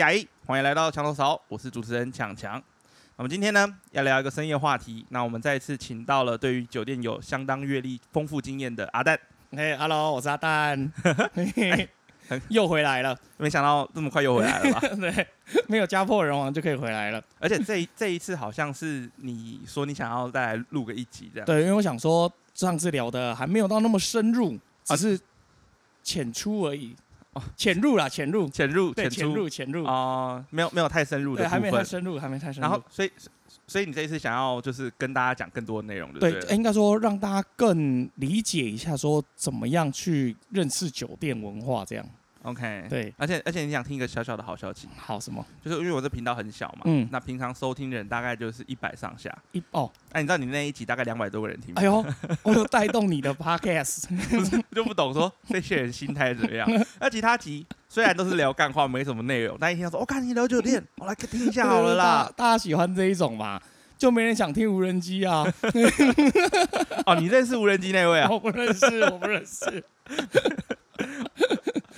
哎，欢迎来到墙头勺，我是主持人强强。那么今天呢，要聊一个深夜话题。那我们再一次请到了对于酒店有相当阅历、丰富经验的阿蛋。嘿、h e l l o 我是阿蛋，又回来了。没想到这么快又回来了吧？对，没有家破人亡就可以回来了。而且这这一次好像是你说你想要再来录个一集这样。对，因为我想说上次聊的还没有到那么深入，只是浅出而已。哦，潜入啦，潜入，潜入，对，潜入，潜入哦，没有没有太深入的对，还没太深入，还没太深入。然后，所以所以你这一次想要就是跟大家讲更多的内容，对对？应该说让大家更理解一下，说怎么样去认识酒店文化这样。OK，对，而且而且你想听一个小小的好消息？好什么？就是因为我这频道很小嘛，嗯，那平常收听的人大概就是一百上下，一哦，哎你知道你那一集大概两百多个人听？哎呦，我有带动你的 Podcast，就不懂说这些人心态怎么样？那其他集虽然都是聊干话，没什么内容，但一听说我看你聊酒店，我来听一下好了啦。大家喜欢这一种嘛？就没人想听无人机啊？哦，你认识无人机那位啊？我不认识，我不认识。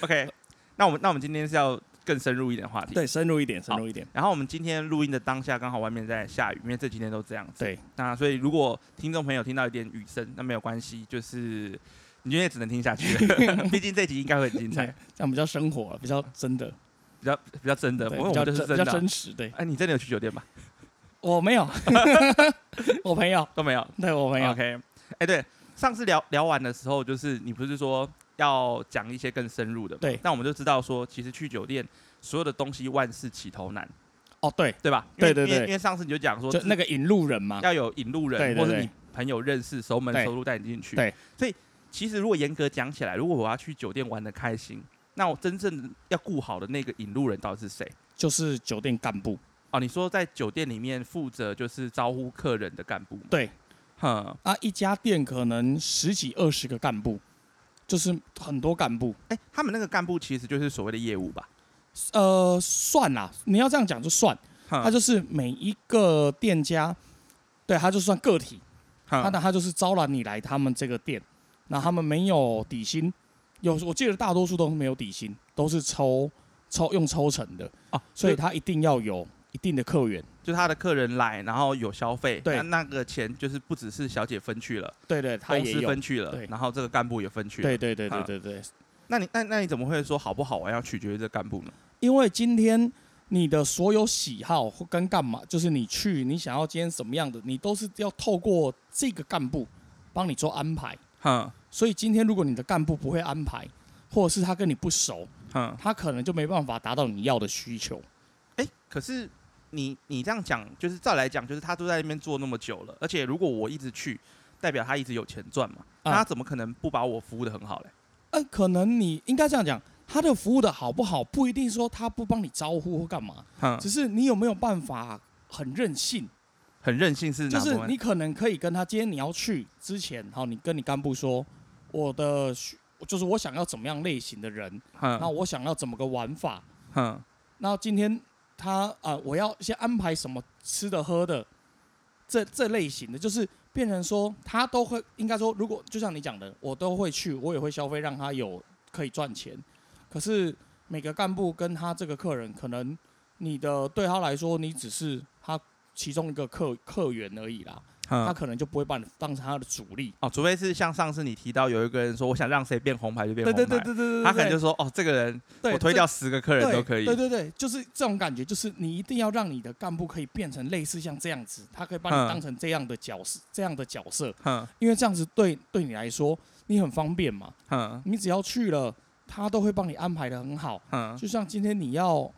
OK，那我们那我们今天是要更深入一点话题，对，深入一点，深入一点。然后我们今天录音的当下刚好外面在下雨，因为这几天都这样子。对，那所以如果听众朋友听到一点雨声，那没有关系，就是你今天只能听下去了。毕竟这集应该会很精彩，这样比较生活，比较真的，比较比较真的，比较真比较真实。对，哎，你真的有去酒店吗？我没有，我朋友都没有。对我朋友。OK，哎，对，上次聊聊完的时候，就是你不是说。要讲一些更深入的，对。那我们就知道说，其实去酒店所有的东西万事起头难，哦，对，对吧？对对对。因为上次你就讲说，就那个引路人嘛，要有引路人，或者你朋友认识、熟门熟路带你进去。对。所以其实如果严格讲起来，如果我要去酒店玩的开心，那我真正要顾好的那个引路人到底是谁？就是酒店干部。哦，你说在酒店里面负责就是招呼客人的干部？对。哼，啊，一家店可能十几二十个干部。就是很多干部，哎，他们那个干部其实就是所谓的业务吧？呃，算啦，你要这样讲就算，他就是每一个店家，对，他就算个体，他的他就是招揽你来他们这个店，那他们没有底薪，有我记得大多数都是没有底薪，都是抽抽用抽成的。啊，所以他一定要有。一定的客源，就他的客人来，然后有消费，那那个钱就是不只是小姐分去了，对对，公司分去了，然后这个干部也分去了，对对对对对对。那你那那你怎么会说好不好玩要取决于这干部呢？因为今天你的所有喜好或跟干嘛，就是你去你想要今天什么样的，你都是要透过这个干部帮你做安排。哈，所以今天如果你的干部不会安排，或者是他跟你不熟，嗯，他可能就没办法达到你要的需求。哎，可是。你你这样讲，就是再来讲，就是他都在那边做那么久了，而且如果我一直去，代表他一直有钱赚嘛，那他怎么可能不把我服务的很好嘞？嗯，可能你应该这样讲，他的服务的好不好，不一定说他不帮你招呼或干嘛，只是你有没有办法很任性？很任性是？就是你可能可以跟他，今天你要去之前，好，你跟你干部说，我的就是我想要怎么样类型的人，那我想要怎么个玩法，嗯，那今天。他啊，我要先安排什么吃的喝的，这这类型的，就是变成说他都会应该说，如果就像你讲的，我都会去，我也会消费，让他有可以赚钱。可是每个干部跟他这个客人，可能你的对他来说，你只是他其中一个客客源而已啦。他可能就不会把你当成他的主力。哦，除非是像上次你提到有一个人说我想让谁变红牌就变红牌，对对对对对对，他可能就说哦，这个人我推掉十个客人都可以，对对对，就是这种感觉，就是你一定要让你的干部可以变成类似像这样子，他可以把你当成这样的角色，这样的角色，嗯，因为这样子对对你来说你很方便嘛，嗯，你只要去了，他都会帮你安排的很好，嗯，就像今天你要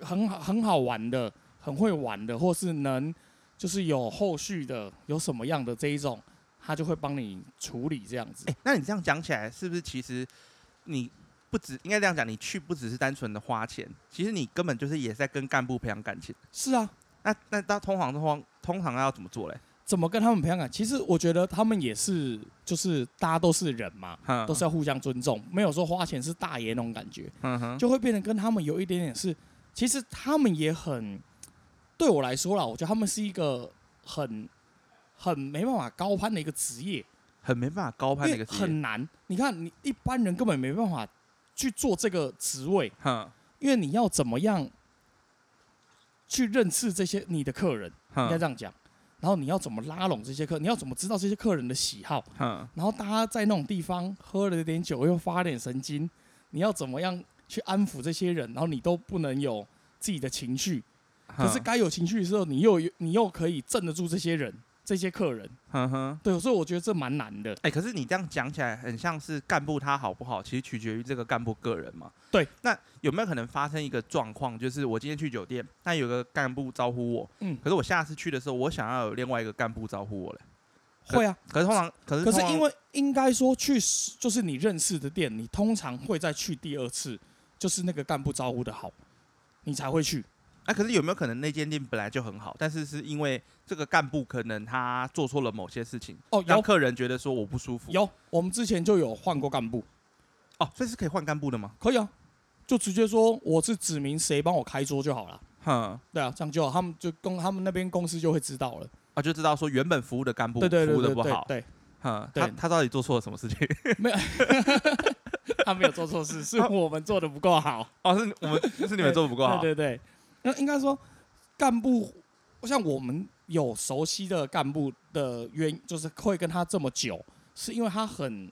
很好很好玩的，很会玩的，或是能。就是有后续的，有什么样的这一种，他就会帮你处理这样子。哎，那你这样讲起来，是不是其实你不止应该这样讲，你去不只是单纯的花钱，其实你根本就是也在跟干部培养感情。是啊，那那到通常通常通常要怎么做嘞？怎么跟他们培养感？其实我觉得他们也是，就是大家都是人嘛，都是要互相尊重，没有说花钱是大爷那种感觉。就会变得跟他们有一点点是，其实他们也很。对我来说啦，我觉得他们是一个很很没办法高攀的一个职业，很没办法高攀的一个职业，很难。你看，你一般人根本没办法去做这个职位，哈，因为你要怎么样去认识这些你的客人，应该这样讲。然后你要怎么拉拢这些客？你要怎么知道这些客人的喜好？然后大家在那种地方喝了点酒又发点神经，你要怎么样去安抚这些人？然后你都不能有自己的情绪，可是该有情绪的时候，你又你又可以镇得住这些人。这些客人，哼哼，对，所以我觉得这蛮难的。哎，可是你这样讲起来，很像是干部他好不好，其实取决于这个干部个人嘛。对，那有没有可能发生一个状况，就是我今天去酒店，那有个干部招呼我，嗯，可是我下次去的时候，我想要有另外一个干部招呼我嘞？会啊，可是通常，可是可是因为应该说去就是你认识的店，你通常会再去第二次，就是那个干部招呼的好，你才会去。那可是有没有可能那间店本来就很好，但是是因为这个干部可能他做错了某些事情，哦，让客人觉得说我不舒服。有，我们之前就有换过干部，哦，所以是可以换干部的吗？可以啊，就直接说我是指明谁帮我开桌就好了。哼，对啊，这样就好，他们就公他们那边公司就会知道了，啊，就知道说原本服务的干部服务的不好。对，哼，他他到底做错了什么事情？没有，他没有做错事，是我们做的不够好。哦，是我们是你们做的不够好。对对对。那应该说，干部像我们有熟悉的干部的原因，就是会跟他这么久，是因为他很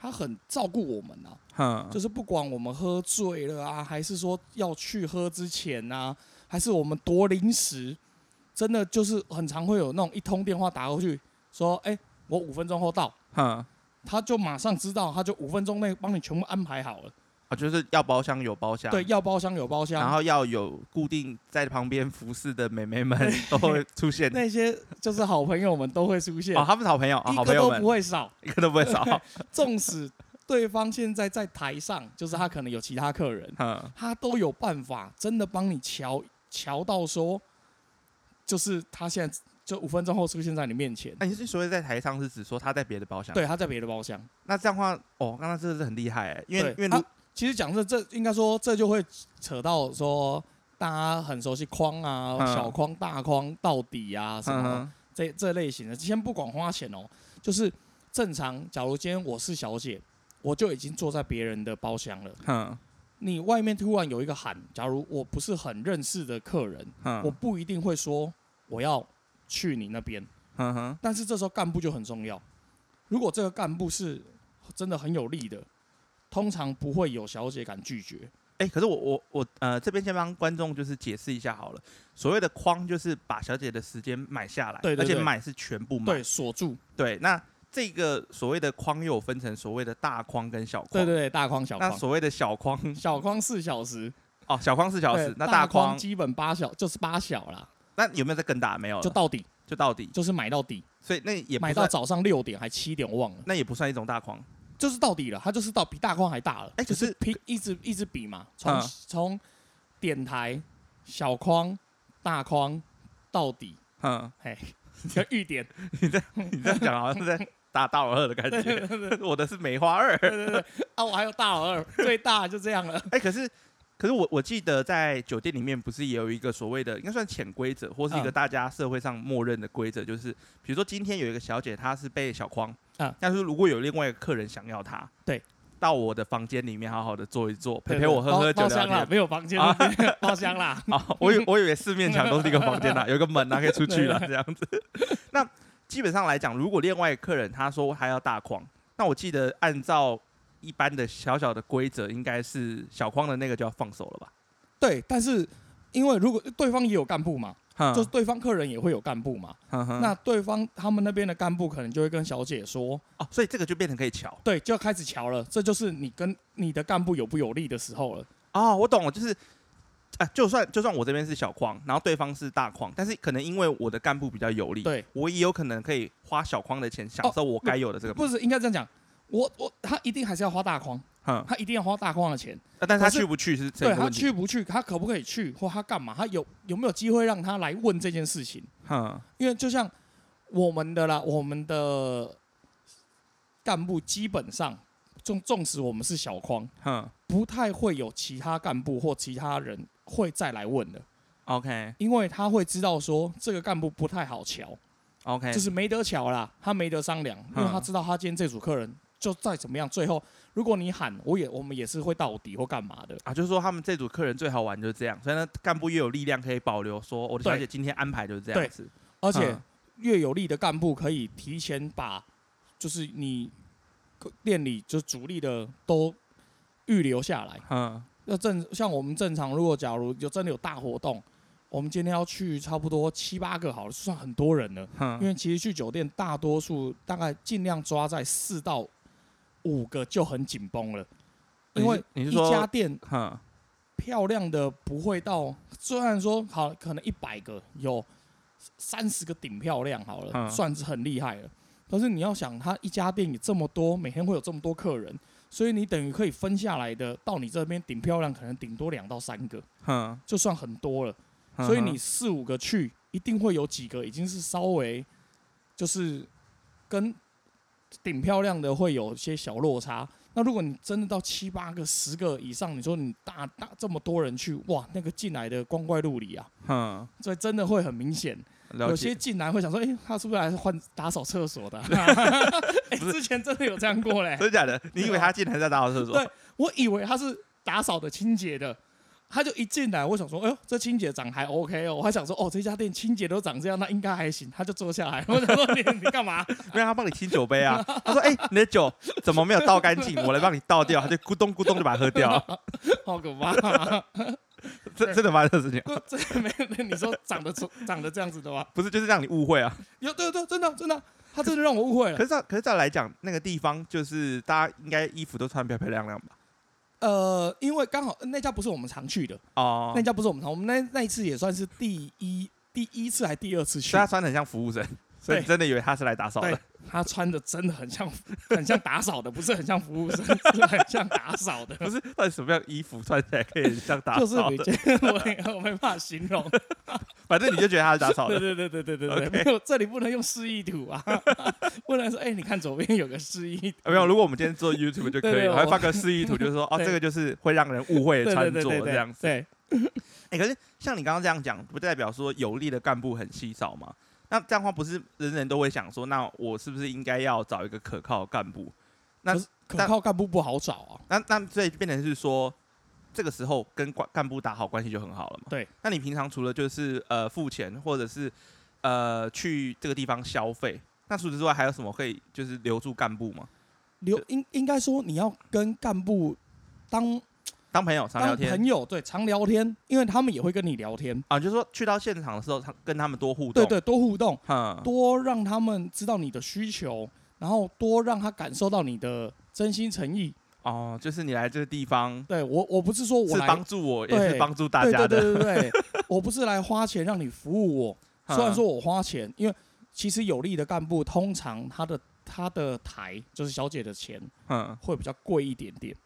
他很照顾我们啊。就是不管我们喝醉了啊，还是说要去喝之前啊，还是我们夺零食，真的就是很常会有那种一通电话打过去，说：“哎，我五分钟后到。”他就马上知道，他就五分钟内帮你全部安排好了。就是要包厢有包厢，对，要包厢有包厢，然后要有固定在旁边服侍的美眉们都会出现，那些就是好朋友们都会出现，哦，他们是好朋友，好朋友都不会少，一个都不会少。纵使对方现在在台上，就是他可能有其他客人，他都有办法真的帮你瞧瞧到说，就是他现在就五分钟后出现在你面前。那，你是所谓在台上是指说他在别的包厢？对，他在别的包厢。那这样话，哦，刚刚真的是很厉害哎，因为因为。其实讲这这应该说这就会扯到说大家很熟悉框啊小框大框到底啊什么这这类型的，先不管花钱哦，就是正常。假如今天我是小姐，我就已经坐在别人的包厢了。你外面突然有一个喊，假如我不是很认识的客人，我不一定会说我要去你那边。但是这时候干部就很重要。如果这个干部是真的很有力的。通常不会有小姐敢拒绝。哎，可是我我我呃这边先帮观众就是解释一下好了。所谓的框就是把小姐的时间买下来，对，而且买是全部买，对，锁住。对，那这个所谓的框又分成所谓的大框跟小框。对对对，大框小框。那所谓的小框，小框四小时。哦，小框四小时，那大框基本八小就是八小啦。那有没有再更大？没有，就到底，就到底，就是买到底。所以那也买到早上六点还七点，我忘了。那也不算一种大框。就是到底了，它就是到比大框还大了。哎，可是拼一直一直比嘛，从从点台小框大框到底，嗯，嘿，叫预点。你在你这样讲好像是在打大老二的感觉，我的是梅花二。对对对，啊，我还有大老二，最大就这样了。哎，可是可是我我记得在酒店里面不是也有一个所谓的应该算潜规则，或是一个大家社会上默认的规则，就是比如说今天有一个小姐她是被小框。嗯！但是如果有另外一个客人想要她，对，到我的房间里面好好的坐一坐，陪陪我喝喝酒聊天，没有房间 包厢啦。啊，我以我以为四面墙都是一个房间啦，有个门啊可以出去了这样子。那基本上来讲，如果另外客人他说他要大框，那我记得按照一般的小小的规则，应该是小框的那个就要放手了吧？对，但是因为如果对方也有干部嘛。就是对方客人也会有干部嘛，那对方他们那边的干部可能就会跟小姐说，哦，所以这个就变成可以瞧，对，就要开始瞧了，这就是你跟你的干部有不有利的时候了。哦，我懂了，就是，啊，就算就算我这边是小框，然后对方是大框，但是可能因为我的干部比较有利，对我也有可能可以花小框的钱享受我该有的这个。不是应该这样讲，我我他一定还是要花大框。他一定要花大框的钱，但是他去不去是对他去不去，他可不可以去，或他干嘛？他有有没有机会让他来问这件事情？因为就像我们的啦，我们的干部基本上，纵纵使我们是小框，不太会有其他干部或其他人会再来问的。OK，因为他会知道说这个干部不太好瞧。OK，就是没得瞧啦，他没得商量，因为他知道他今天这组客人。就再怎么样，最后如果你喊，我也我们也是会到底或干嘛的啊。就是说他们这组客人最好玩就是这样，所以呢，干部越有力量可以保留，说我的小姐今天安排就是这样子。而且越有力的干部可以提前把，就是你店里就主力的都预留下来。嗯，那正像我们正常，如果假如有真的有大活动。我们今天要去差不多七八个，好了，算很多人了。因为其实去酒店，大多数大概尽量抓在四到五个就很紧绷了。因为一家店，漂亮的不会到，虽然说好可能一百个有三十个顶漂亮好了，算是很厉害了。但是你要想，他一家店有这么多，每天会有这么多客人，所以你等于可以分下来的到你这边顶漂亮，可能顶多两到三个，就算很多了。所以你四五个去，一定会有几个已经是稍微，就是跟顶漂亮的会有些小落差。那如果你真的到七八个、十个以上，你说你大大这么多人去，哇，那个进来的光怪陆离啊，嗯，所以真的会很明显。有些进来会想说，哎，他是不是来换打扫厕所的？哎，之前真的有这样过嘞，真的假的？你以为他进来在打扫厕所？对，我以为他是打扫的、清洁的。他就一进来，我想说，哎呦，这清洁长还 OK 哦。我还想说，哦，这家店清洁都长这样，那应该还行。他就坐下来，我想说，你你干嘛？没有，他帮你清酒杯啊。他说，哎，你的酒怎么没有倒干净？我来帮你倒掉。他就咕咚咕咚就把它喝掉。好可怕！真真的发生这事情？这没有？你说长得长得这样子的吗？不是，就是让你误会啊。有对对，真的真的，他真的让我误会了。可是可是再来讲，那个地方就是大家应该衣服都穿漂漂亮亮吧？呃，因为刚好那家不是我们常去的哦，那家不是我们常，我们那那一次也算是第一第一次还第二次去，他穿的很像服务生。所以真的以为他是来打扫的。他穿的真的很像，很像打扫的，不是很像服务生，是很像打扫的。不是，到底什么样衣服穿起来可以像打扫的？我我没办法形容。反正你就觉得他是打扫的。对对对对对对对。没有，这里不能用示意图啊，不能说哎，你看左边有个示意。没有，如果我们今天做 YouTube 就可以，我还放个示意图，就是说哦，这个就是会让人误会的穿着这样子。对。哎，可是像你刚刚这样讲，不代表说有力的干部很稀少吗？那这样的话，不是人人都会想说，那我是不是应该要找一个可靠的干部？那可靠干部不好找啊。那那所以变成是说，这个时候跟干干部打好关系就很好了嘛。对。那你平常除了就是呃付钱，或者是呃去这个地方消费，那除此之外还有什么可以就是留住干部吗？留应应该说你要跟干部当。当朋友常聊天，朋友对常聊天，因为他们也会跟你聊天啊。就是说去到现场的时候，他跟他们多互动，对对，多互动，嗯多让他们知道你的需求，然后多让他感受到你的真心诚意。哦，就是你来这个地方，对我我不是说我是帮助我，也是帮助大家的，对对对对，我不是来花钱让你服务我。虽然说我花钱，因为其实有利的干部通常他的他的台就是小姐的钱，嗯，会比较贵一点点。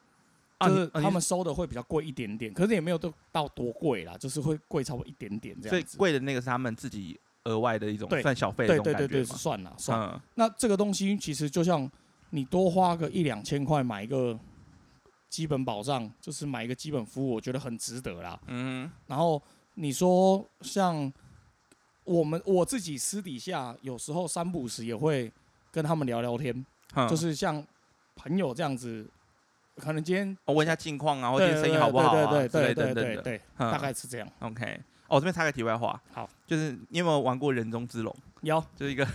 就是他们收的会比较贵一点点，可是也没有都到多贵啦，就是会贵超过一点点这样。子贵的那个是他们自己额外的一种算小费对对对对，算了算了。那这个东西其实就像你多花个一两千块买一个基本保障，就是买一个基本服务，我觉得很值得啦。嗯。然后你说像我们我自己私底下有时候三不五时也会跟他们聊聊天，就是像朋友这样子。可能今天我问一下近况啊，或者生意好不好啊，对对对对对，大概是这样。OK，哦，这边插个题外话，好，就是你有没有玩过人中之龙？有，就是一个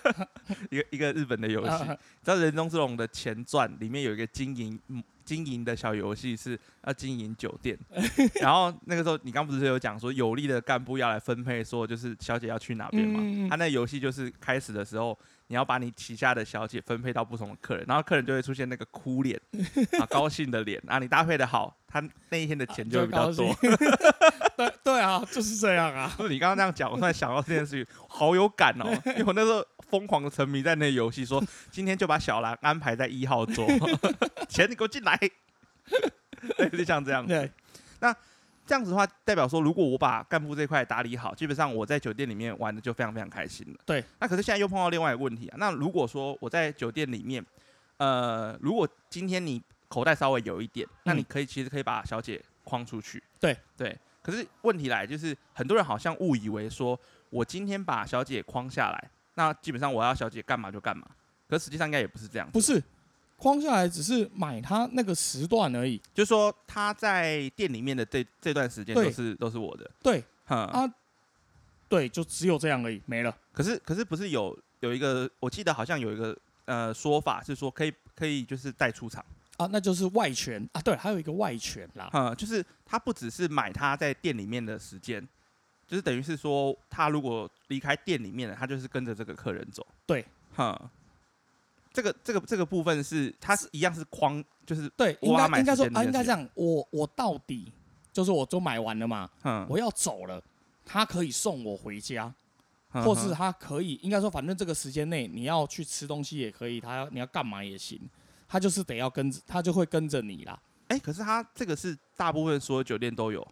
一个一个日本的游戏。知道人中之龙的前传里面有一个经营经营的小游戏，是要经营酒店。然后那个时候你刚不是有讲说有力的干部要来分配，说就是小姐要去哪边嘛？他那游戏就是开始的时候。你要把你旗下的小姐分配到不同的客人，然后客人就会出现那个哭脸 啊，高兴的脸啊，你搭配的好，他那一天的钱就会比较多。对对啊，就是这样啊。不是你刚刚那样讲，我突然想到这件事情，好有感哦，因为我那时候疯狂的沉迷在那游戏，说 今天就把小兰安排在一号桌，钱你给我进来，就像这样。对，那。这样子的话，代表说，如果我把干部这块打理好，基本上我在酒店里面玩的就非常非常开心了。对。那可是现在又碰到另外一个问题啊。那如果说我在酒店里面，呃，如果今天你口袋稍微有一点，那你可以其实可以把小姐框出去。对对。可是问题来就是，很多人好像误以为说，我今天把小姐框下来，那基本上我要小姐干嘛就干嘛。可实际上应该也不是这样。不是。框下来只是买他那个时段而已。就是说他在店里面的这这段时间都是都是我的。对，啊，对，就只有这样而已，没了。可是可是不是有有一个，我记得好像有一个呃说法是说可以可以就是带出场啊，那就是外权啊。对，还有一个外权啦。嗯，就是他不只是买他在店里面的时间，就是等于是说他如果离开店里面了，他就是跟着这个客人走。对，哈。这个这个这个部分是它是一样是框，就是对，应该应该说啊，应该这样。我我到底就是我都买完了嘛，嗯，我要走了，他可以送我回家，或是他可以应该说，反正这个时间内你要去吃东西也可以，他你要干嘛也行，他就是得要跟着，他就会跟着你啦。哎，可是他这个是大部分所有酒店都有，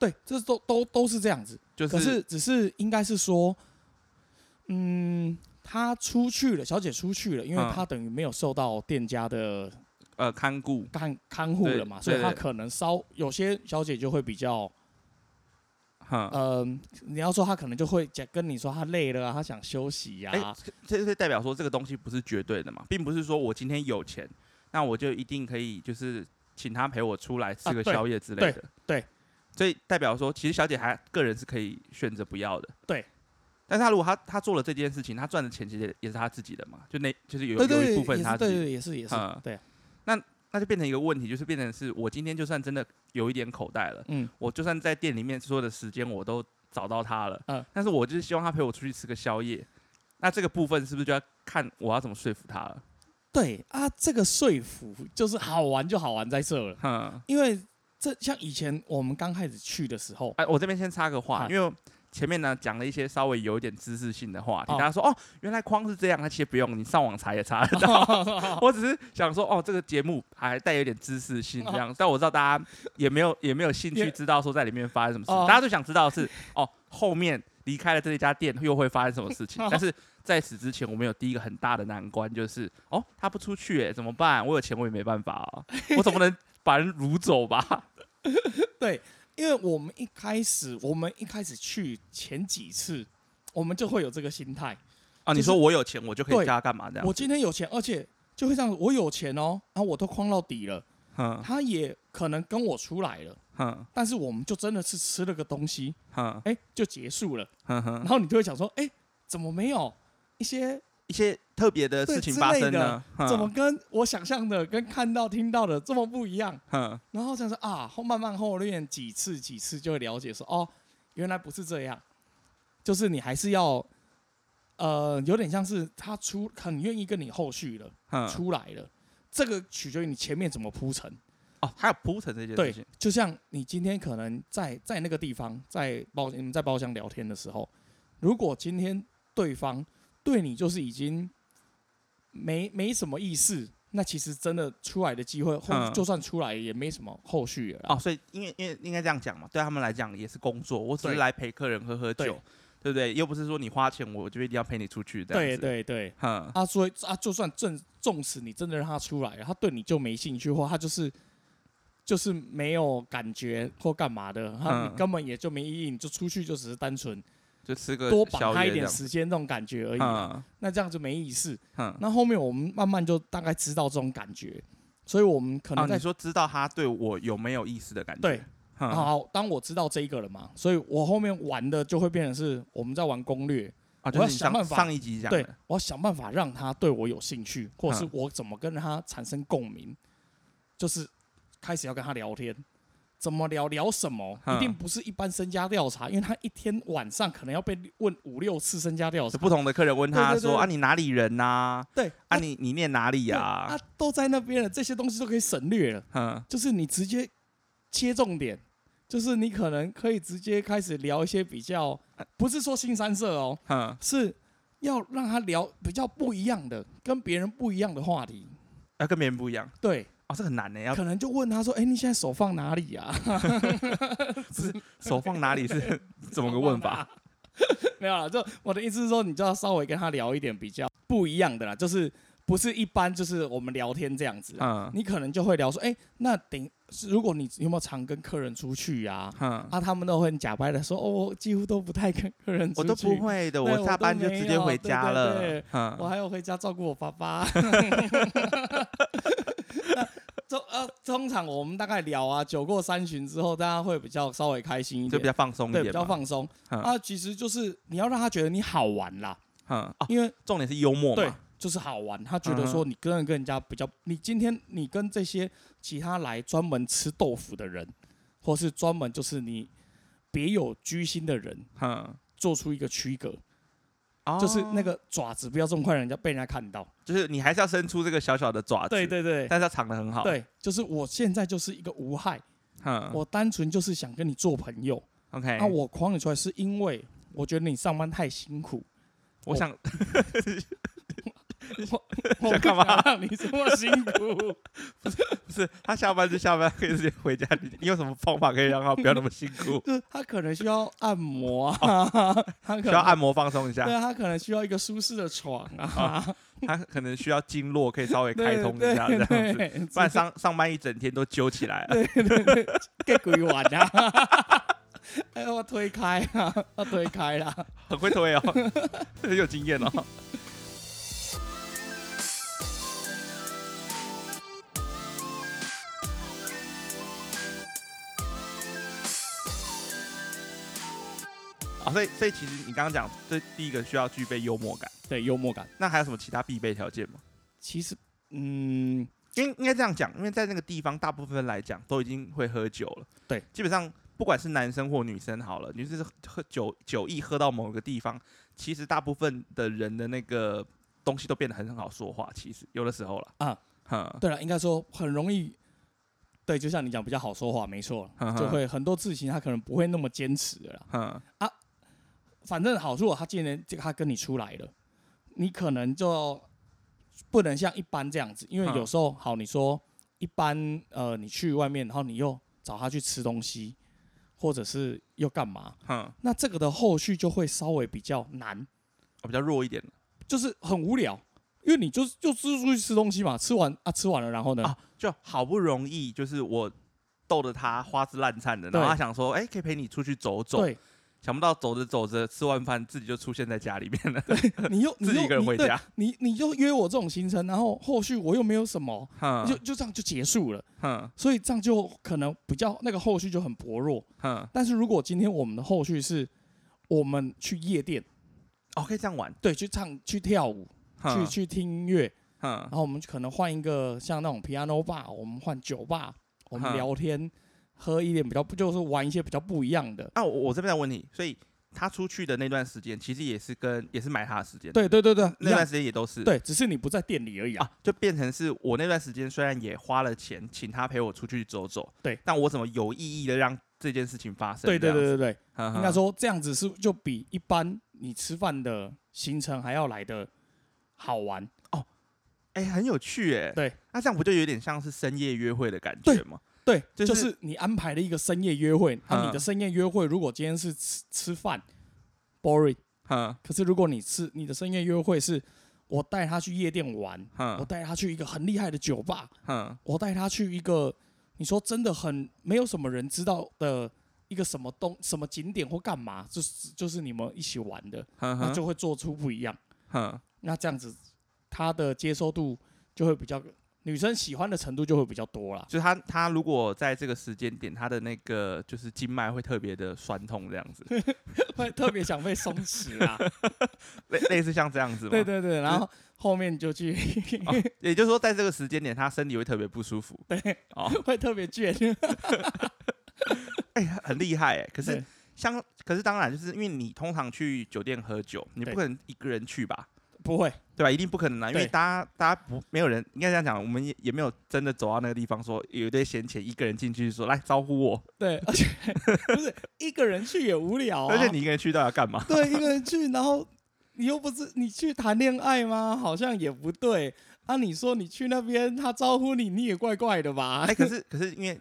对，这都都都是这样子，就是只是应该是说，嗯。他出去了，小姐出去了，因为她等于没有受到店家的呃看顾看看护了嘛，所以她可能稍有些小姐就会比较，嗯，你要说她可能就会讲跟你说她累了，她想休息呀。这这代表说这个东西不是绝对的嘛，并不是说我今天有钱，那我就一定可以就是请他陪我出来吃个宵夜之类的。对，所以代表说其实小姐还个人是可以选择不要的。对。但是他如果他他做了这件事情，他赚的钱其实也是他自己的嘛，就那就是有有一部分他自己，也是也是，对。那那就变成一个问题，就是变成是我今天就算真的有一点口袋了，嗯，我就算在店里面所有的时间我都找到他了，嗯，但是我就是希望他陪我出去吃个宵夜，那这个部分是不是就要看我要怎么说服他了？对啊，这个说服就是好玩就好玩在这了，嗯，因为这像以前我们刚开始去的时候，哎，我这边先插个话，因为。前面呢讲了一些稍微有一点知识性的话题，大家说哦，原来框是这样，那其实不用，你上网查也查得到。我只是想说哦，这个节目还带有点知识性这样，但我知道大家也没有也没有兴趣知道说在里面发生什么事，大家都想知道是哦后面离开了这一家店又会发生什么事情。但是在此之前，我们有第一个很大的难关，就是哦他不出去哎怎么办？我有钱我也没办法啊，我总不能把人掳走吧？对。因为我们一开始，我们一开始去前几次，我们就会有这个心态啊。你说我有钱，我就可以加干嘛这样？我今天有钱，而且就会这样，我有钱哦，然后我都框到底了，嗯，他也可能跟我出来了，嗯，但是我们就真的是吃了个东西，嗯，哎，就结束了，嗯哼，然后你就会想说，哎，怎么没有一些？一些特别的事情发生呢，怎么跟我想象的、跟看到、听到的这么不一样？然后这样说啊，后慢慢后练几次几次就会了解说，哦，原来不是这样，就是你还是要，呃，有点像是他出很愿意跟你后续了，出来了，这个取决于你前面怎么铺陈。哦，还有铺陈这件事情，就像你今天可能在在那个地方，在包你们在包厢聊天的时候，如果今天对方。对你就是已经没没什么意思，那其实真的出来的机会，后就算出来也没什么后续了。哦，所以因为因为应该这样讲嘛，对他们来讲也是工作，我只是来陪客人喝喝酒，对不对？又不是说你花钱我就一定要陪你出去这样子。对对对，嗯。啊，所以啊，就算正纵使你真的让他出来，他对你就没兴趣，或他就是就是没有感觉或干嘛的，他根本也就没意义，你就出去就只是单纯。就吃个多绑他一点时间，这种感觉而已。那这样就没意思。那后面我们慢慢就大概知道这种感觉，所以我们可能你说知道他对我有没有意思的感觉。对，好，当我知道这一个了嘛，所以我后面玩的就会变成是我们在玩攻略。我要想办法，上一集讲，对，我要想办法让他对我有兴趣，或者是我怎么跟他产生共鸣，就是开始要跟他聊天。怎么聊聊什么？一定不是一般身家调查，因为他一天晚上可能要被问五六次身家调查。不同的客人问他说：“啊，你哪里人呐？对，啊，你你念哪里呀？啊，都在那边了，这些东西都可以省略了。嗯，就是你直接切重点，就是你可能可以直接开始聊一些比较，不是说新三色哦，嗯，是要让他聊比较不一样的，跟别人不一样的话题。要跟别人不一样，对。哦，这很难呢，要可能就问他说：“哎，你现在手放哪里呀？” 不是手放哪里是 怎么个问法？没有了，就我的意思是说，你就要稍微跟他聊一点比较不一样的啦，就是不是一般就是我们聊天这样子，嗯，你可能就会聊说，哎，那等如果你有没有常跟客人出去呀？嗯，啊，他们都会很假白的说，哦，几乎都不太跟客人出去，我都不会的，我下班就直接回家了，嗯，我还要回家照顾我爸爸。通呃，通常我们大概聊啊，酒过三巡之后，大家会比较稍微开心一点，就比较放松一点，比较放松。啊，其实就是你要让他觉得你好玩啦，嗯，因为重点是幽默嘛。对就是好玩，他觉得说你跟人跟人家比较，你今天你跟这些其他来专门吃豆腐的人，或是专门就是你别有居心的人，嗯，做出一个区隔，就是那个爪子不要这么快，人家被人家看到，就是你还是要伸出这个小小的爪子，对对对，但是要藏的很好，对，就是我现在就是一个无害，嗯，我单纯就是想跟你做朋友，OK，那我框你出来是因为我觉得你上班太辛苦，我想。我 想干嘛？你这么辛苦？不是不是，他下班就下班，可以直接回家。你你有什么方法可以让他不要那么辛苦？就是他可能需要按摩啊，他需要按摩放松一下。对啊，他可能需要一个舒适的床啊，他可能需要经络可以稍微开通一下这样子，不然上上班一整天都揪起来了。对对对，给鬼玩啊！哎，我推开啊，我推开了，很会推哦，很有经验哦。啊，所以所以其实你刚刚讲，这第一个需要具备幽默感，对幽默感。那还有什么其他必备条件吗？其实，嗯，应应该这样讲，因为在那个地方，大部分来讲都已经会喝酒了。对，基本上不管是男生或女生，好了，你是喝酒酒意喝到某个地方，其实大部分的人的那个东西都变得很很好说话。其实有的时候了啊，哈，对了，应该说很容易。对，就像你讲，比较好说话，没错，就会很多事情他可能不会那么坚持的了。啊。反正好，如果他今天这个他跟你出来了，你可能就不能像一般这样子，因为有时候好，你说一般呃，你去外面，然后你又找他去吃东西，或者是又干嘛？嗯，那这个的后续就会稍微比较难，比较弱一点，就是很无聊，因为你就就是出去吃东西嘛，吃完啊吃完了，然后呢，就好不容易就是我逗得他花枝乱颤的，然后他想说，哎，可以陪你出去走走。想不到走着走着吃完饭自己就出现在家里面了。你又 自己一个人回家，你你就约我这种行程，然后后续我又没有什么，就就这样就结束了。所以这样就可能比较那个后续就很薄弱。但是如果今天我们的后续是我们去夜店，哦，可以这样玩，对，去唱去跳舞，去去听音乐，然后我们可能换一个像那种 piano bar，我们换酒吧，我们聊天。喝一点比较不就是玩一些比较不一样的。那我我这边问你，所以他出去的那段时间，其实也是跟也是买他的时间。对对对对，那段时间也都是。对，只是你不在店里而已啊。就变成是我那段时间虽然也花了钱请他陪我出去走走，对，但我怎么有意义的让这件事情发生？对对对对 对，应该说这样子是就比一般你吃饭的行程还要来的好玩哦。哎，很有趣哎。对，那这样不就有点像是深夜约会的感觉吗？对，就是你安排了一个深夜约会，那你的深夜约会如果今天是吃吃饭，boring，可是如果你吃你的深夜约会是，我带他去夜店玩，我带他去一个很厉害的酒吧，我带他去一个你说真的很没有什么人知道的一个什么东什么景点或干嘛，就是就是你们一起玩的，那就会做出不一样，那这样子他的接受度就会比较。女生喜欢的程度就会比较多了，就她她如果在这个时间点，她的那个就是经脉会特别的酸痛这样子，会特别想被松弛啊，类类似像这样子。对对对，然后后面就去，也就是说在这个时间点，她身体会特别不舒服，对，哦，会特别倦。哎，很厉害哎，可是像可是当然就是因为你通常去酒店喝酒，你不可能一个人去吧？不会，对吧？一定不可能啊！因为大家，大家不没有人，应该这样讲，我们也也没有真的走到那个地方，说有一堆闲钱，一个人进去说来招呼我。对，而且不是一个人去也无聊，而且你一个人去到底要干嘛？对，一个人去，然后你又不是你去谈恋爱吗？好像也不对。啊，你说你去那边，他招呼你，你也怪怪的吧？哎，可是可是因为，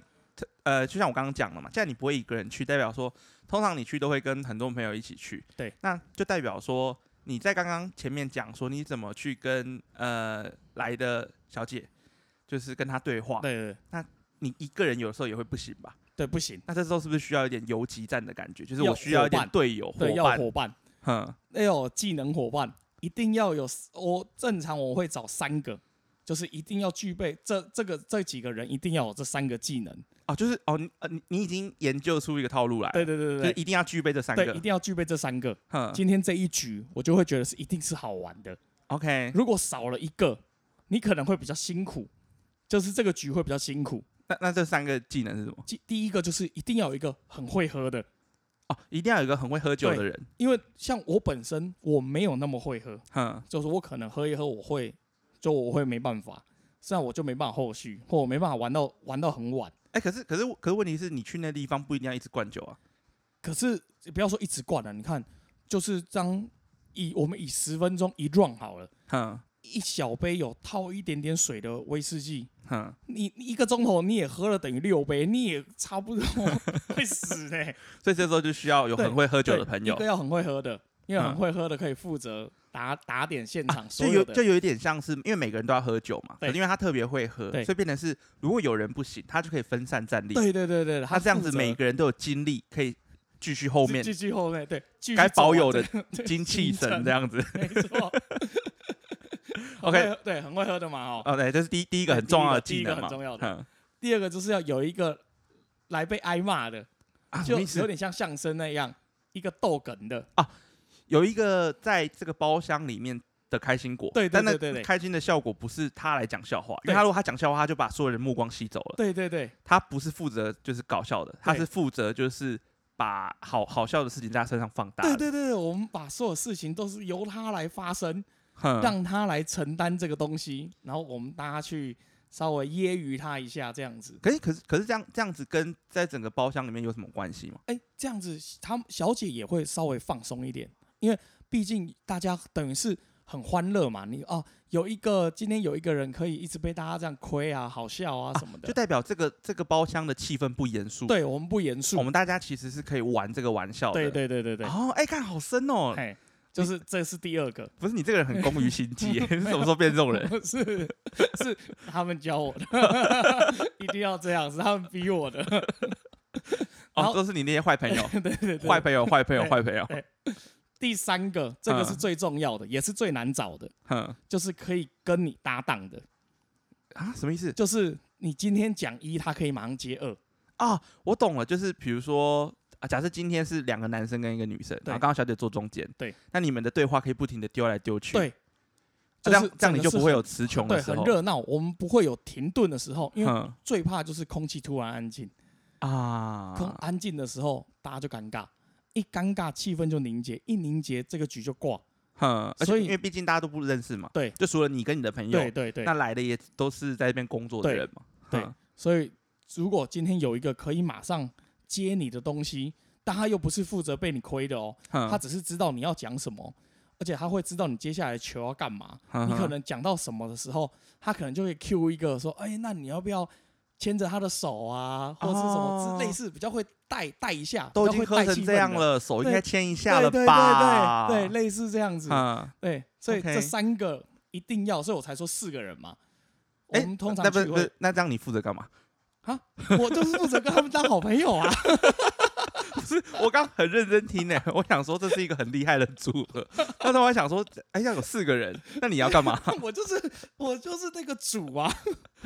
呃，就像我刚刚讲了嘛，既然你不会一个人去，代表说，通常你去都会跟很多朋友一起去。对，那就代表说。你在刚刚前面讲说你怎么去跟呃来的小姐，就是跟她对话。对对。那你一个人有时候也会不行吧？对，不行。那这时候是不是需要一点游击战的感觉？就是我需要一点队友，对，要伙伴。哼，要有，技能伙伴一定要有。我正常我会找三个，就是一定要具备这这个这几个人一定要有这三个技能。哦，就是哦，呃，你你已经研究出一个套路来。对对对对，就一定要具备这三个。对，一定要具备这三个。今天这一局我就会觉得是一定是好玩的。OK，如果少了一个，你可能会比较辛苦，就是这个局会比较辛苦。那那这三个技能是什么？第第一个就是一定要有一个很会喝的。哦，一定要有一个很会喝酒的人。因为像我本身我没有那么会喝，嗯，就是我可能喝一喝我会，就我会没办法，这样我就没办法后续，或我没办法玩到玩到很晚。哎，可是可是可是问题是你去那地方不一定要一直灌酒啊。可是不要说一直灌了，你看，就是当以我们以十分钟一 run 好了，嗯。一小杯有套一点点水的威士忌，哼，你一个钟头你也喝了等于六杯，你也差不多 会死嘞。所以这时候就需要有很会喝酒的朋友，一个要很会喝的，因为很会喝的可以负责打打点现场。就有就有一点像是，因为每个人都要喝酒嘛，对因为他特别会喝，所以变成是如果有人不行，他就可以分散战力。对对对对，他这样子每个人都有精力可以继续后面，继续后面，对，该保有的精气神这样子。没错。OK，对，很会喝的嘛，哦。哦，对，这是第第一个很重要的技能嘛。第一个很重要的。第二个就是要有一个来被挨骂的，就有点像相声那样，一个逗哏的啊。有一个在这个包厢里面的开心果，对，但那对开心的效果不是他来讲笑话，因为他如果他讲笑话，他就把所有人目光吸走了。对对对，他不是负责就是搞笑的，他是负责就是把好好笑的事情在他身上放大。对对对，我们把所有事情都是由他来发生。让他来承担这个东西，然后我们大家去稍微揶揄他一下，这样子。可是，可是，可是这样这样子跟在整个包厢里面有什么关系吗？哎，这样子，他小姐也会稍微放松一点，因为毕竟大家等于是很欢乐嘛。你哦，有一个今天有一个人可以一直被大家这样亏啊，好笑啊什么的，就代表这个这个包厢的气氛不严肃。对我们不严肃，我们大家其实是可以玩这个玩笑的。对对对对对。哦，哎，看好深哦。就是这是第二个，不是你这个人很工于心计，你什么时候变这种人？是是他们教我的，一定要这样，是他们逼我的。哦，都是你那些坏朋友，对对坏朋友，坏朋友，坏朋友。第三个，这个是最重要的，也是最难找的，就是可以跟你搭档的。啊，什么意思？就是你今天讲一，他可以马上接二。啊，我懂了，就是比如说。啊，假设今天是两个男生跟一个女生，然后刚刚小姐坐中间，对，那你们的对话可以不停的丢来丢去，对，这样这样你就不会有词穷的时候，很热闹，我们不会有停顿的时候，因为最怕就是空气突然安静。啊，空安静的时候大家就尴尬，一尴尬气氛就凝结，一凝结这个局就挂，哼，所以因为毕竟大家都不认识嘛，对，就除了你跟你的朋友，对对对，那来的也都是在这边工作的人嘛，对，所以如果今天有一个可以马上。接你的东西，但他又不是负责被你亏的哦，他只是知道你要讲什么，而且他会知道你接下来球要干嘛。你可能讲到什么的时候，他可能就会 Q 一个说：“哎，那你要不要牵着他的手啊，或者是什么之类似，比较会带带一下。”都已经喝成这样了，手应该牵一下了吧？对对，类似这样子。嗯对，所以这三个一定要，所以我才说四个人嘛。我们通常那不是那这样你负责干嘛？啊，我就是负责跟他们当好朋友啊！不是，我刚很认真听呢。我想说这是一个很厉害的组合，但是我还想说，哎，要有四个人，那你要干嘛？我就是我就是那个主啊！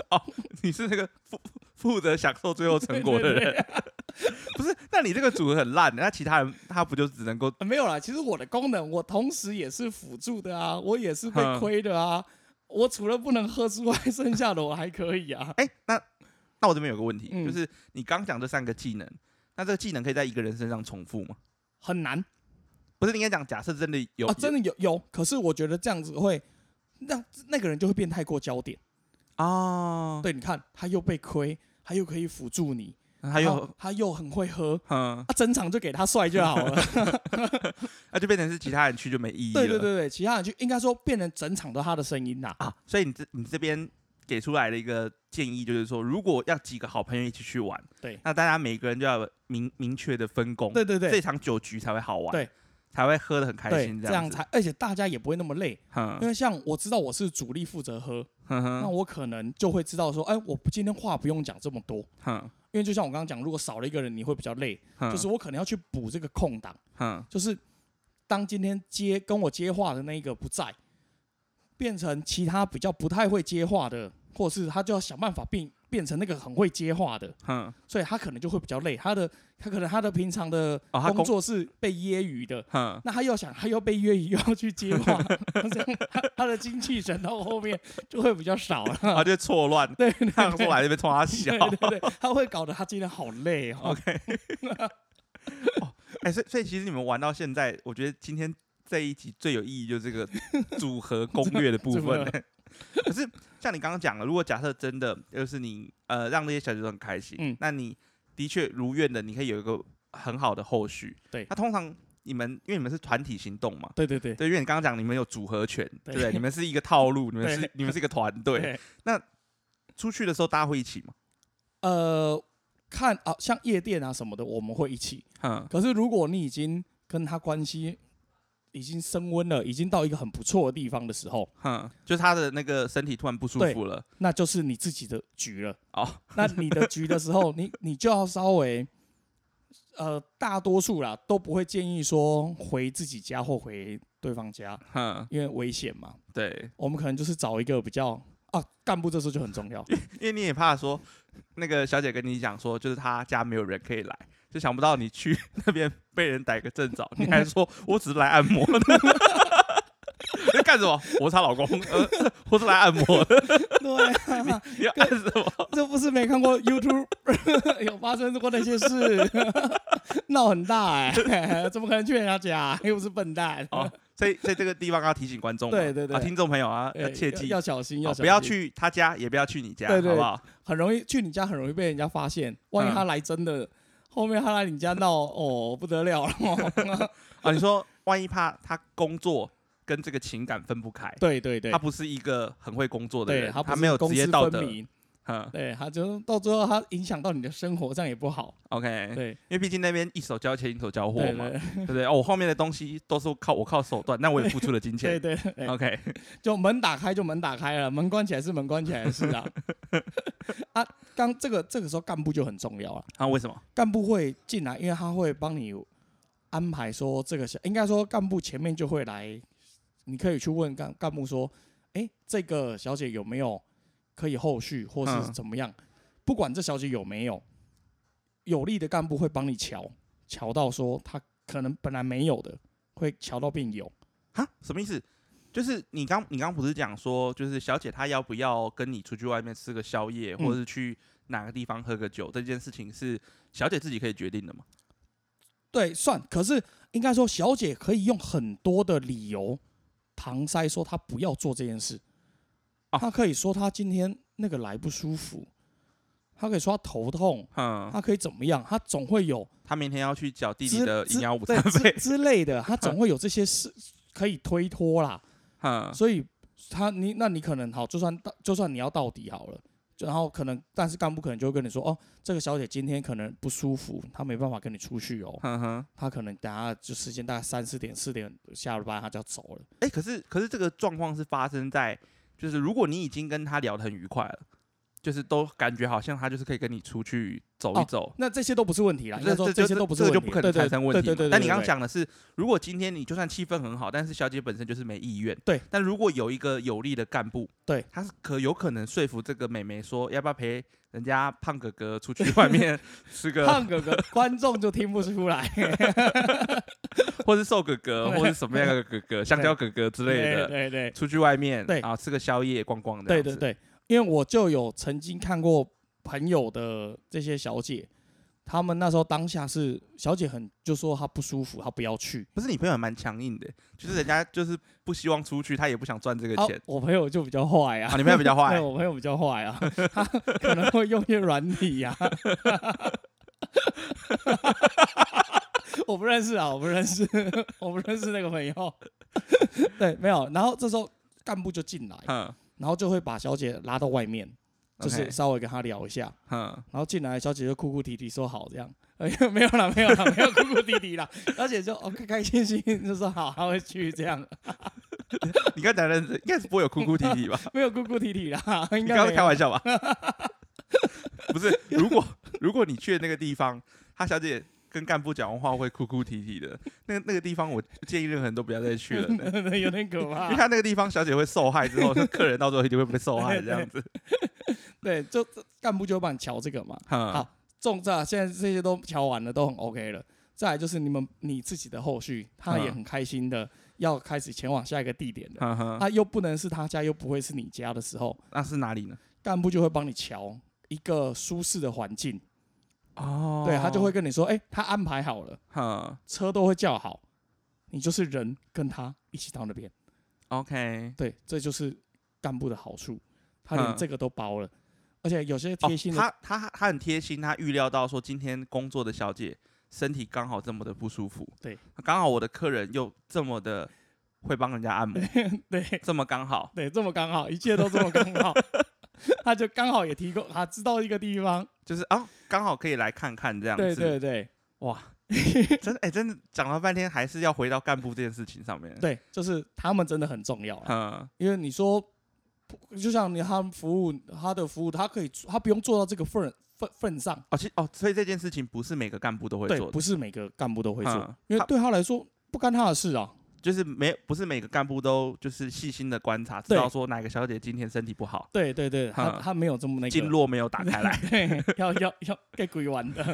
哦，你是那个负负责享受最后成果的人。不是，那你这个组合很烂，那其他人他不就只能够没有啦，其实我的功能，我同时也是辅助的啊，我也是被亏的啊。我除了不能喝之外，剩下的我还可以啊。哎，那。那我这边有个问题，就是你刚讲这三个技能，那这个技能可以在一个人身上重复吗？很难，不是应该讲，假设真的有啊，真的有有，可是我觉得这样子会让那个人就会变太过焦点啊。对，你看他又被亏，他又可以辅助你，他又他又很会喝，嗯，他整场就给他帅就好了，那就变成是其他人去就没意义了。对对对对，其他人去应该说变成整场都他的声音啦啊，所以你这你这边。给出来的一个建议就是说，如果要几个好朋友一起去玩，对，那大家每个人就要明明确的分工，对对对，这场酒局才会好玩，对，才会喝的很开心，这样才，而且大家也不会那么累，因为像我知道我是主力负责喝，那我可能就会知道说，哎，我今天话不用讲这么多，嗯因为就像我刚刚讲，如果少了一个人，你会比较累，就是我可能要去补这个空档，就是当今天接跟我接话的那一个不在，变成其他比较不太会接话的，或是他就要想办法变。变成那个很会接话的，嗯，所以他可能就会比较累。他的他可能他的平常的工作是被揶揄的，嗯，那他又想他又被揶揄又要去接话，这样他他的精气神到后面就会比较少了，他就错乱，对，他过来这边冲他笑，对对，他会搞得他今天好累，OK。哦，哎，所以所以其实你们玩到现在，我觉得今天这一集最有意义就是这个 组合攻略的部分。可是像你刚刚讲了，如果假设真的就是你呃让那些小姐都很开心，嗯，那你的确如愿的，你可以有一个很好的后续。对，那通常你们因为你们是团体行动嘛，对对对，对，因为你刚刚讲你们有组合拳，对不对？你们是一个套路，你们是你们是一个团队。那出去的时候大家会一起吗？呃，看啊，像夜店啊什么的，我们会一起。嗯，可是如果你已经跟他关系。已经升温了，已经到一个很不错的地方的时候，哼，就他的那个身体突然不舒服了，那就是你自己的局了。哦，那你的局的时候，你你就要稍微，呃，大多数啦都不会建议说回自己家或回对方家，哼，因为危险嘛。对，我们可能就是找一个比较啊，干部这时候就很重要，因为你也怕说那个小姐跟你讲说，就是她家没有人可以来。就想不到你去 那边被人逮个正着，你还 说我只是来按摩的，在干什么？我是她老公，我是来按摩的。对，你要按什么？这不是没看过 YouTube 有发生过那些事，闹很大哎，怎么可能去人家家？又不是笨蛋。哦，所以在这个地方要提醒观众，对对对，听众朋友啊，要切记要小心，要不要去他家，也不要去你家，好不好？很容易去你家，很容易被人家发现。万一他来真的。后面他来你家闹哦，不得了了 啊！你说，万一怕他工作跟这个情感分不开？对对对，他不是一个很会工作的人，他没有职业道德。嗯，对，他就到最后他影响到你的生活，这样也不好。OK，对，因为毕竟那边一手交钱一手交货嘛，对不对？哦，我后面的东西都是靠我靠手段，那我也付出了金钱。对对，OK，就门打开就门打开了，门关起来是门关起来是啊。啊，刚这个这个时候干部就很重要了。啊，为什么？干部会进来，因为他会帮你安排说这个小，应该说干部前面就会来，你可以去问干干部说，哎，这个小姐有没有？可以后续或是怎么样，不管这小姐有没有有利的干部会帮你瞧，瞧到说他可能本来没有的，会瞧到变有。哈，什么意思？就是你刚你刚不是讲说，就是小姐她要不要跟你出去外面吃个宵夜，或者是去哪个地方喝个酒，这件事情是小姐自己可以决定的吗？对，算。可是应该说，小姐可以用很多的理由搪塞说她不要做这件事。他可以说他今天那个来不舒服，他可以说他头痛，嗯，他可以怎么样？他总会有他明天要去缴弟弟的营养午餐费 之类的，他总会有这些事可以推脱啦，嗯，所以他你那你可能好，就算到就算你要到底好了，然后可能但是干部可能就会跟你说，哦，这个小姐今天可能不舒服，她没办法跟你出去哦，她可能等下就时间大概三四点四点下了班，她就要走了。哎，可是可是这个状况是发生在。就是如果你已经跟他聊得很愉快了，就是都感觉好像他就是可以跟你出去走一走，那这些都不是问题了。这这这些都不是，这就不可能产生问题。对对对。但你刚刚讲的是，如果今天你就算气氛很好，但是小姐本身就是没意愿。对。但如果有一个有力的干部，对，他是可有可能说服这个美眉说，要不要陪人家胖哥哥出去外面 吃个胖哥哥，观众就听不出来，或是瘦哥哥，或是什么样的哥哥，香蕉哥哥之类的，对对，出去外面对啊吃个宵夜逛逛的。对对对，因为我就有曾经看过。朋友的这些小姐，他们那时候当下是小姐很就说她不舒服，她不要去。不是你朋友蛮强硬的，就是人家就是不希望出去，他也不想赚这个钱。我朋友就比较坏啊，你朋友比较坏，我朋友比较坏啊，他可能会用一些软体呀。我不认识啊，我不认识，我不认识那个朋友。对，没有。然后这时候干部就进来，然后就会把小姐拉到外面。就是稍微跟她聊一下，然后进来小姐就哭哭啼啼说好这样，哎 呀没有了没有了没有哭哭啼啼了，小姐就哦开开心心就说好他会去这样，你刚讲的应该是不会有哭哭啼啼吧？没有哭哭啼啼啦，应该刚刚开玩笑吧？不是，如果如果你去的那个地方，他小姐跟干部讲完话会哭哭啼啼的，那那个地方我建议任何人都不要再去了，有点可怕。因为他那个地方小姐会受害之后，客人到最后一定会被受害这样子。对，就干部就会帮你瞧这个嘛。好，重炸现在这些都瞧完了，都很 OK 了。再来就是你们你自己的后续，他也很开心的要开始前往下一个地点的，他又不能是他家，又不会是你家的时候，那是哪里呢？干部就会帮你瞧一个舒适的环境。哦，对他就会跟你说，哎，他安排好了，哈。车都会叫好，你就是人跟他一起到那边。OK，对，这就是干部的好处，他连这个都包了，而且有些贴心的，他他他很贴心，他预料到说今天工作的小姐。身体刚好这么的不舒服，对，刚好我的客人又这么的会帮人家按摩，对，这么刚好，对，这么刚好，一切都这么刚好，他就刚好也提供，他知道一个地方，就是啊，刚好可以来看看这样子，对对对，哇，真的哎，真的讲了半天，还是要回到干部这件事情上面，对，就是他们真的很重要，嗯，因为你说，就像你他们服务，他的服务，他可以，他不用做到这个份。份份上哦，其哦，所以这件事情不是每个干部都会做，不是每个干部都会做，因为对他来说不干他的事啊。就是没不是每个干部都就是细心的观察，知道说哪个小姐今天身体不好。对对对，他他没有这么那个经络没有打开来，要要要给鬼玩的。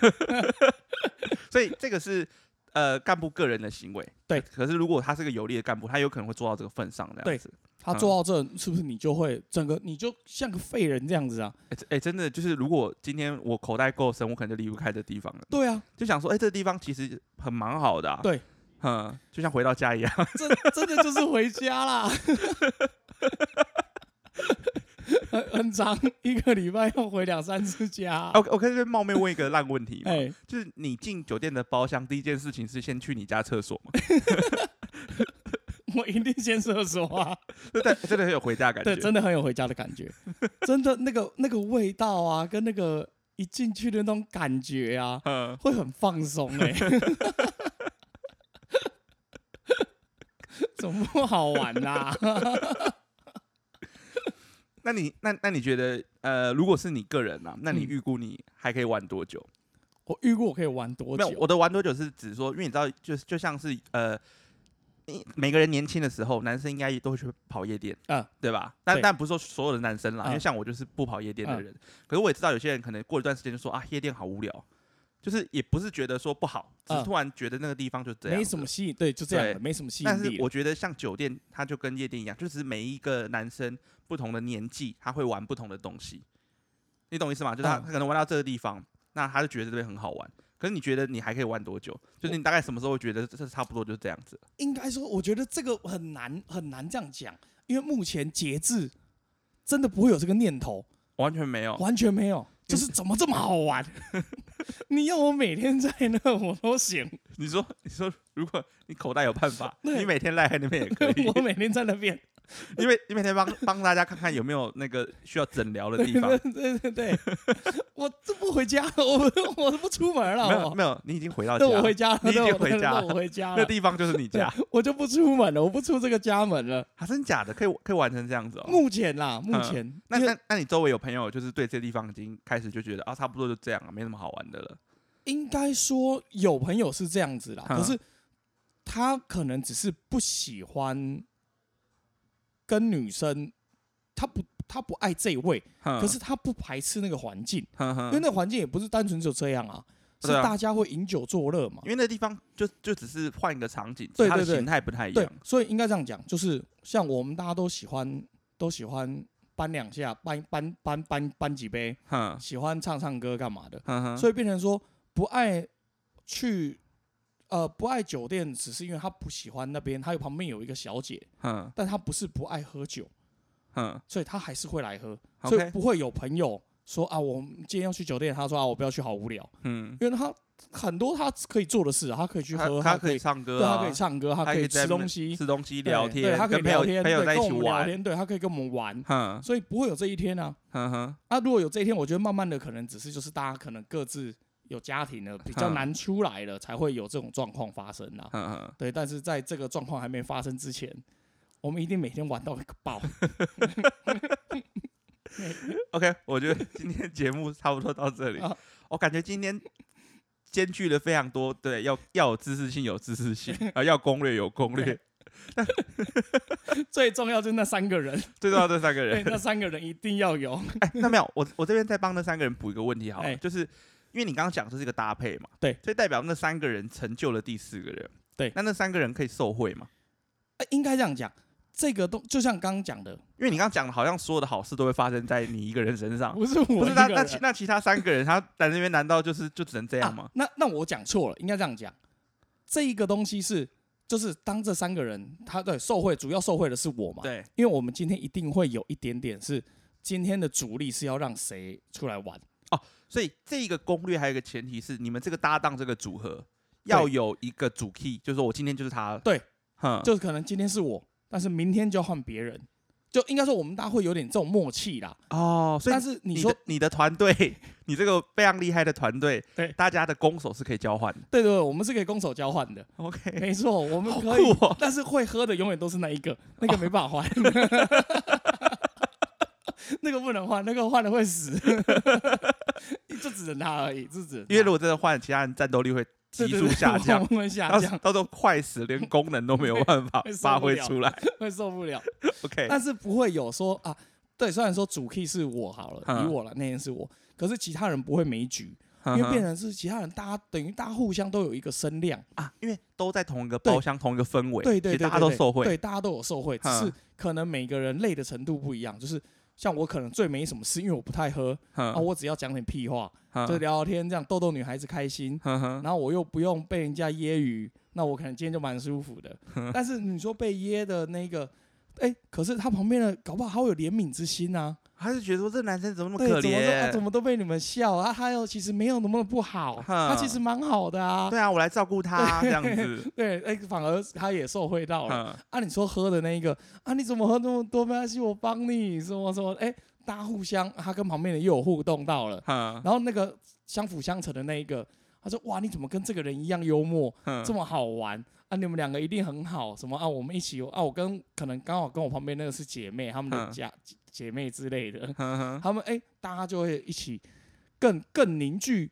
所以这个是呃干部个人的行为。对，可是如果他是个有力的干部，他有可能会做到这个份上这样子。他做到这，是不是你就会整个你就像个废人这样子啊？哎，真的就是，如果今天我口袋够深，我可能就离不开这地方了。对啊，就想说，哎，这个地方其实很蛮好的。对，嗯，就像回到家一样。真真的就是回家啦。很很长，一个礼拜要回两三次家。我我可以这边冒昧问一个烂问题吗？就是你进酒店的包厢，第一件事情是先去你家厕所吗？我一定先厕所啊！对，真的很有回家感觉。对，真的很有回家的感觉。真的那个那个味道啊，跟那个一进去的那种感觉啊，会很放松哎。怎么不好玩 呐？那你那那你觉得呃，如果是你个人啊，那你预估你还可以玩多久？我预估我可以玩多久？没有，我的玩多久是指说，因为你知道，就就像是呃。每个人年轻的时候，男生应该都会去跑夜店，嗯，对吧？但但不是说所有的男生啦，因为像我就是不跑夜店的人。可是我也知道有些人可能过一段时间就说啊，夜店好无聊，就是也不是觉得说不好，只是突然觉得那个地方就这样，没什么吸引，对，就这样，没什么吸引力。但是我觉得像酒店，它就跟夜店一样，就是每一个男生不同的年纪，他会玩不同的东西，你懂意思吗？就是他他可能玩到这个地方，那他就觉得这边很好玩。可是你觉得你还可以玩多久？就是你大概什么时候会觉得这差不多就是这样子？应该说，我觉得这个很难很难这样讲，因为目前节制真的不会有这个念头，完全没有，完全没有，就是怎么这么好玩？你要我每天在那我都行。你说，你说，如果你口袋有办法，你每天赖在那边也可以。我每天在那边。因为你每天帮帮大家看看有没有那个需要诊疗的地方。对对对，我这不回家，我 我不出门了。没有没有，你已经回到家。我回家了，你已经回家了。我回家了。那地方就是你家，我就不出门了，我不出这个家门了。还真假的？可以可以玩成这样子哦。目前啦，目前。那那那你周围有朋友就是对这地方已经开始就觉得啊，差不多就这样了，没什么好玩的了。应该说有朋友是这样子啦，可是他可能只是不喜欢。跟女生，他不，他不爱这位，可是他不排斥那个环境，因为那环境也不是单纯就这样啊，是大家会饮酒作乐嘛。因为那地方就就只是换一个场景，对对对，形态不太一样。所以应该这样讲，就是像我们大家都喜欢，都喜欢搬两下，搬搬搬搬搬几杯，喜欢唱唱歌干嘛的，所以变成说不爱去。呃，不爱酒店，只是因为他不喜欢那边，他有旁边有一个小姐，嗯，但他不是不爱喝酒，嗯，所以他还是会来喝，所以不会有朋友说啊，我今天要去酒店，他说啊，我不要去，好无聊，嗯，因为他很多他可以做的事，他可以去喝，他可以唱歌，他可以唱歌，他可以吃东西，吃东西聊天，对他可以聊天，朋友在一起玩，对他可以跟我们玩，嗯，所以不会有这一天啊，嗯哼，啊，如果有这一天，我觉得慢慢的可能只是就是大家可能各自。有家庭的比较难出来了，才会有这种状况发生呐。对，但是在这个状况还没发生之前，我们一定每天玩到一个爆。OK，我觉得今天节目差不多到这里。我感觉今天兼具了非常多，对，要要有知识性，有知识性 啊，要攻略有攻略。最重要就是那三个人，最重要这三个人，那三个人一定要有。哎，那没有，我我这边再帮那三个人补一个问题，好了，就是因为你刚刚讲这是一个搭配嘛，对，所以代表那三个人成就了第四个人，对，那那三个人可以受贿吗？哎，应该这样讲。这个都就像刚刚讲的，因为你刚刚讲的，好像所有的好事都会发生在你一个人身上，不是我，不是那那其那其他三个人，他在那边难道就是就只能这样吗？那那我讲错了，应该这样讲，这一个东西是就是当这三个人他对受贿主要受贿的是我嘛？对，因为我们今天一定会有一点点是今天的主力是要让谁出来玩哦，所以这一个攻略还有一个前提是你们这个搭档这个组合要有一个主 key，就是说我今天就是他，对，哼，就是可能今天是我。但是明天就要换别人，就应该说我们大家会有点这种默契啦。哦，所以但是你说你的团队，你这个非常厉害的团队，对大家的攻守是可以交换的。对对，我们是可以攻守交换的。OK，没错，我们可以。但是会喝的永远都是那一个，那个没办法换，那个不能换，那个换了会死。就只能他而已，就只因为如果真的换，其他人战斗力会。急速下降，下降，到时候快死，连功能都没有办法 发挥出来，会受不了。OK，但是不会有说啊，对，虽然说主 key 是我好了，以我了，那天是我，可是其他人不会没局，因为变成是其他人，大家等于大家互相都有一个声量。啊，因为都在同一个包厢，同一个氛围，对对对，大家都受贿，对，大家都有受贿，只是可能每个人累的程度不一样，就是。像我可能最没什么事，因为我不太喝啊，我只要讲点屁话，就聊聊天，这样逗逗女孩子开心，然后我又不用被人家揶揄，那我可能今天就蛮舒服的。但是你说被噎的那个，哎，可是他旁边的搞不好还会有怜悯之心啊。他是觉得说这男生怎么那么可怜？怎么都被你们笑啊？他又其实没有那么不好，他其实蛮好的啊。对啊，我来照顾他这样子。对，哎，反而他也受惠到了。啊，你说喝的那一个啊？你怎么喝那么多？没关系，我帮你。什么什么？哎，大家互相，他跟旁边的又有互动到了。然后那个相辅相成的那一个，他说：“哇，你怎么跟这个人一样幽默？这么好玩啊？你们两个一定很好。什么啊？我们一起啊？我跟可能刚好跟我旁边那个是姐妹，他们的家。”姐妹之类的，他们哎，大家就会一起更更凝聚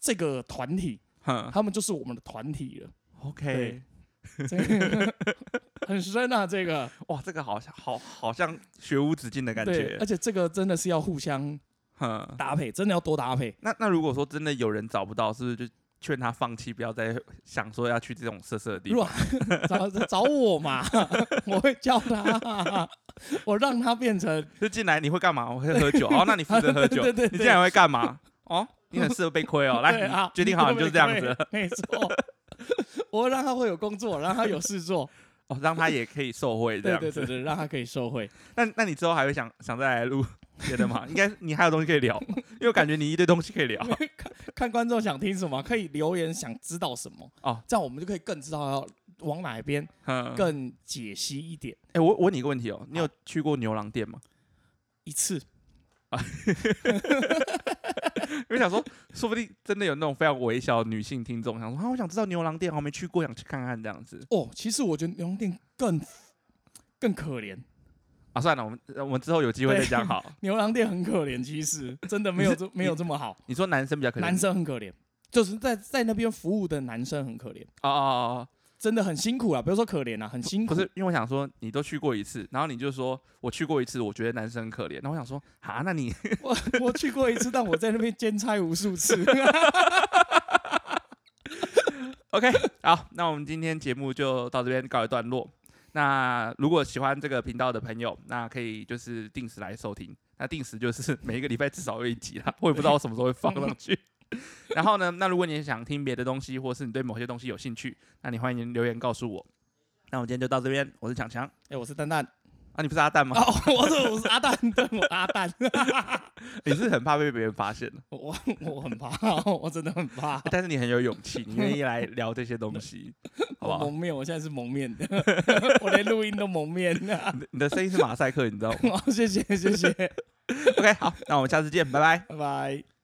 这个团体，他们就是我们的团体了。OK，很深啊，这个哇，这个好像好好像学无止境的感觉，而且这个真的是要互相搭配，真的要多搭配。那那如果说真的有人找不到，是不是就？劝他放弃，不要再想说要去这种色色的地方。找找我嘛，我会教他，我让他变成。就进来你会干嘛？我会喝酒。哦，那你负责喝酒。对对你进来会干嘛？哦，你很适合被亏哦。来，决定好，你就是这样子。没错，我让他会有工作，让他有事做。哦，让他也可以受贿这样子。对对对，让他可以受贿。那那你之后还会想想再来录？别的吗？应该你还有东西可以聊，因为感觉你一堆东西可以聊。看看观众想听什么，可以留言想知道什么哦，这样我们就可以更知道要往哪一边更解析一点。哎，我我问你一个问题哦，你有去过牛郎店吗？一次啊，因为想说，说不定真的有那种非常微小的女性听众，想说啊，我想知道牛郎店，我没去过，想去看看这样子。哦，其实我觉得牛郎店更更可怜。啊，算了，我们我们之后有机会再讲好。牛郎店很可怜，其实真的没有这没有这么好。你说男生比较可怜，男生很可怜，就是在在那边服务的男生很可怜。哦哦哦，真的很辛苦啊！不要说可怜啊，很辛苦。不是，因为我想说，你都去过一次，然后你就说我去过一次，我觉得男生很可怜。那我想说，啊，那你 我我去过一次，但我在那边兼差无数次。OK，好，那我们今天节目就到这边告一段落。那如果喜欢这个频道的朋友，那可以就是定时来收听。那定时就是每一个礼拜至少有一集啦，我也不知道我什么时候会放上去。然后呢，那如果你想听别的东西，或是你对某些东西有兴趣，那你欢迎留言告诉我。那我今天就到这边，我是强强，哎，我是蛋蛋。啊，你不是阿蛋吗？哦，我是我是阿蛋，对，我阿蛋。你是很怕被别人发现我我很怕，我真的很怕。但是你很有勇气，你愿意来聊这些东西，好不好？蒙面，我现在是蒙面的，我连录音都蒙面的。你的声音是马赛克，你知道吗？谢谢谢谢。OK，好，那我们下次见，拜拜，拜拜。